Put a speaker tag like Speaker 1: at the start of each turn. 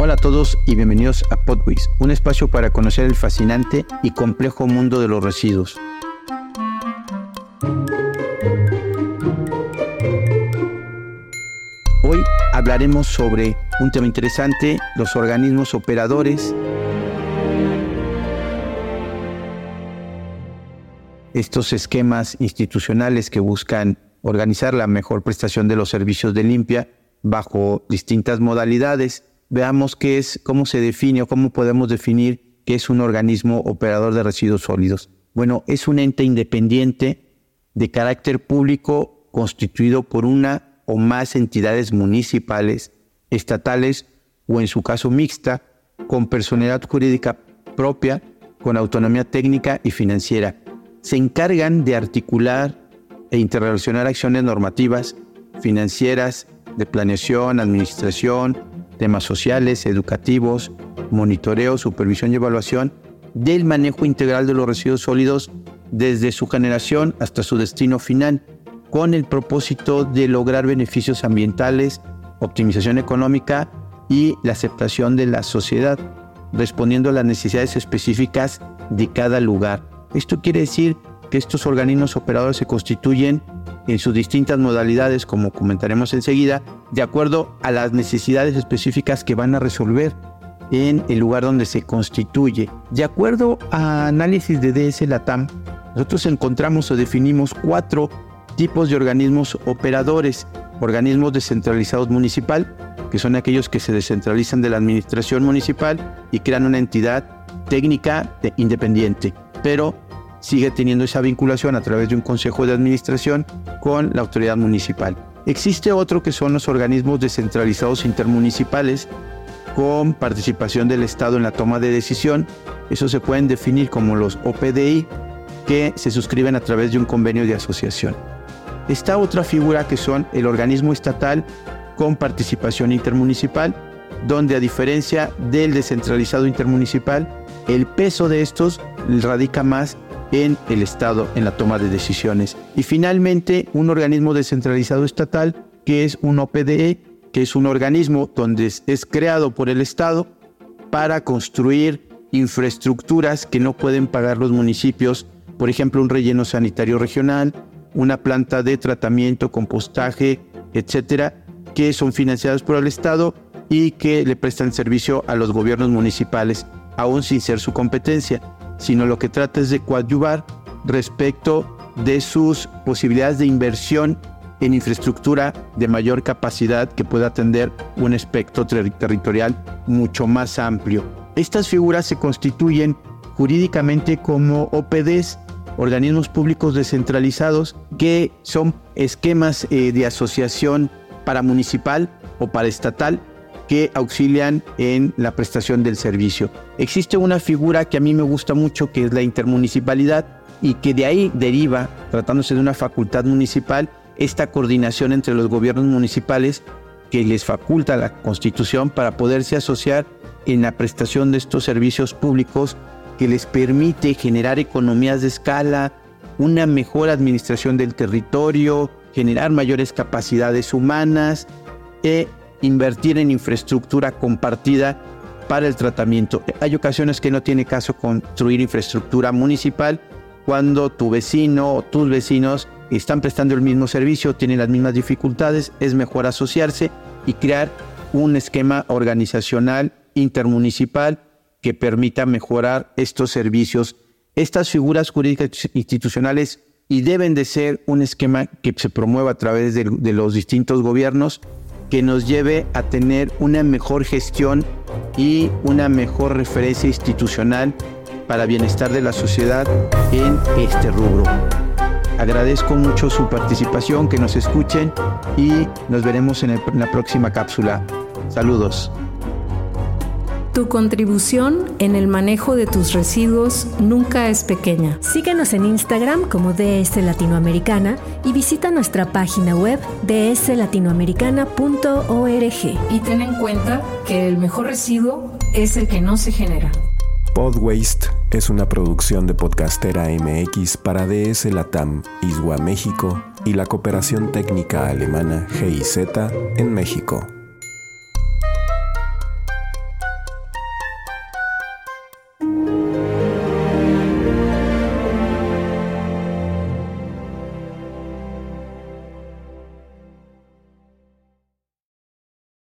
Speaker 1: Hola a todos y bienvenidos a Podways, un espacio para conocer el fascinante y complejo mundo de los residuos. Hoy hablaremos sobre un tema interesante, los organismos operadores. Estos esquemas institucionales que buscan organizar la mejor prestación de los servicios de limpia bajo distintas modalidades veamos qué es, cómo se define o cómo podemos definir qué es un organismo operador de residuos sólidos. Bueno, es un ente independiente de carácter público constituido por una o más entidades municipales, estatales o en su caso mixta, con personalidad jurídica propia, con autonomía técnica y financiera. Se encargan de articular e interrelacionar acciones normativas, financieras, de planeación, administración, temas sociales, educativos, monitoreo, supervisión y evaluación del manejo integral de los residuos sólidos desde su generación hasta su destino final, con el propósito de lograr beneficios ambientales, optimización económica y la aceptación de la sociedad, respondiendo a las necesidades específicas de cada lugar. Esto quiere decir que estos organismos operadores se constituyen en sus distintas modalidades, como comentaremos enseguida, de acuerdo a las necesidades específicas que van a resolver en el lugar donde se constituye. De acuerdo a análisis de DS Latam, nosotros encontramos o definimos cuatro tipos de organismos operadores. Organismos descentralizados municipal, que son aquellos que se descentralizan de la administración municipal y crean una entidad técnica independiente, pero sigue teniendo esa vinculación a través de un consejo de administración con la autoridad municipal. Existe otro que son los organismos descentralizados intermunicipales con participación del Estado en la toma de decisión. Eso se pueden definir como los OPDI que se suscriben a través de un convenio de asociación. Esta otra figura que son el organismo estatal con participación intermunicipal, donde a diferencia del descentralizado intermunicipal, el peso de estos radica más en el Estado en la toma de decisiones. Y finalmente, un organismo descentralizado estatal, que es un OPDE, que es un organismo donde es creado por el Estado para construir infraestructuras que no pueden pagar los municipios, por ejemplo, un relleno sanitario regional, una planta de tratamiento, compostaje, etcétera, que son financiadas por el Estado y que le prestan servicio a los gobiernos municipales, aún sin ser su competencia sino lo que trata es de coadyuvar respecto de sus posibilidades de inversión en infraestructura de mayor capacidad que pueda atender un espectro territorial mucho más amplio. Estas figuras se constituyen jurídicamente como OPDs, organismos públicos descentralizados, que son esquemas eh, de asociación para municipal o para estatal que auxilian en la prestación del servicio. Existe una figura que a mí me gusta mucho, que es la intermunicipalidad, y que de ahí deriva, tratándose de una facultad municipal, esta coordinación entre los gobiernos municipales que les faculta la Constitución para poderse asociar en la prestación de estos servicios públicos que les permite generar economías de escala, una mejor administración del territorio, generar mayores capacidades humanas e invertir en infraestructura compartida para el tratamiento. Hay ocasiones que no tiene caso construir infraestructura municipal cuando tu vecino o tus vecinos están prestando el mismo servicio, tienen las mismas dificultades, es mejor asociarse y crear un esquema organizacional intermunicipal que permita mejorar estos servicios. Estas figuras jurídicas institucionales y deben de ser un esquema que se promueva a través de, de los distintos gobiernos que nos lleve a tener una mejor gestión y una mejor referencia institucional para bienestar de la sociedad en este rubro. Agradezco mucho su participación, que nos escuchen y nos veremos en, en la próxima cápsula. Saludos.
Speaker 2: Tu contribución en el manejo de tus residuos nunca es pequeña.
Speaker 3: Síguenos en Instagram como DS Latinoamericana y visita nuestra página web dslatinoamericana.org.
Speaker 2: Y ten en cuenta que el mejor residuo es el que no se genera.
Speaker 4: Podwaste es una producción de Podcastera MX para DS Latam, Iswa México y la cooperación técnica alemana GIZ en México.